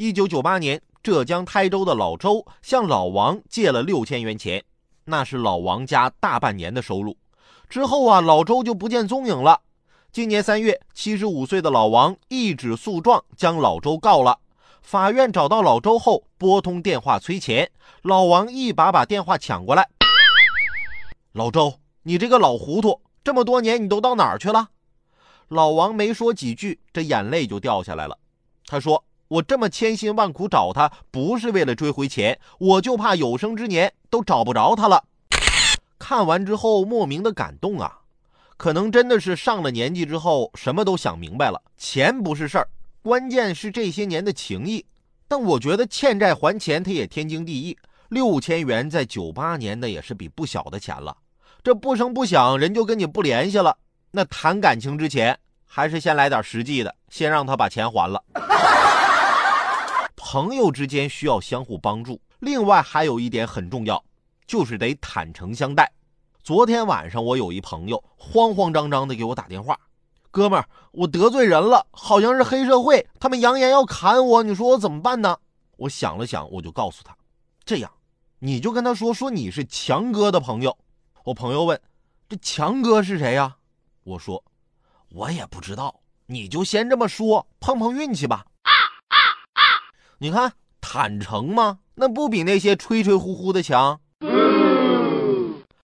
一九九八年，浙江台州的老周向老王借了六千元钱，那是老王家大半年的收入。之后啊，老周就不见踪影了。今年三月，七十五岁的老王一纸诉状将老周告了。法院找到老周后，拨通电话催钱，老王一把把电话抢过来：“老周，你这个老糊涂，这么多年你都到哪儿去了？”老王没说几句，这眼泪就掉下来了。他说：“我这么千辛万苦找他，不是为了追回钱，我就怕有生之年都找不着他了。”看完之后，莫名的感动啊！可能真的是上了年纪之后，什么都想明白了。钱不是事儿，关键是这些年的情谊。但我觉得欠债还钱，他也天经地义。六千元在九八年那也是笔不小的钱了。这不声不响，人就跟你不联系了。那谈感情之前，还是先来点实际的，先让他把钱还了。朋友之间需要相互帮助，另外还有一点很重要。就是得坦诚相待。昨天晚上我有一朋友慌慌张张的给我打电话，哥们儿，我得罪人了，好像是黑社会，他们扬言要砍我，你说我怎么办呢？我想了想，我就告诉他，这样，你就跟他说说你是强哥的朋友。我朋友问，这强哥是谁呀？我说，我也不知道，你就先这么说，碰碰运气吧。你看坦诚吗？那不比那些吹吹呼呼的强。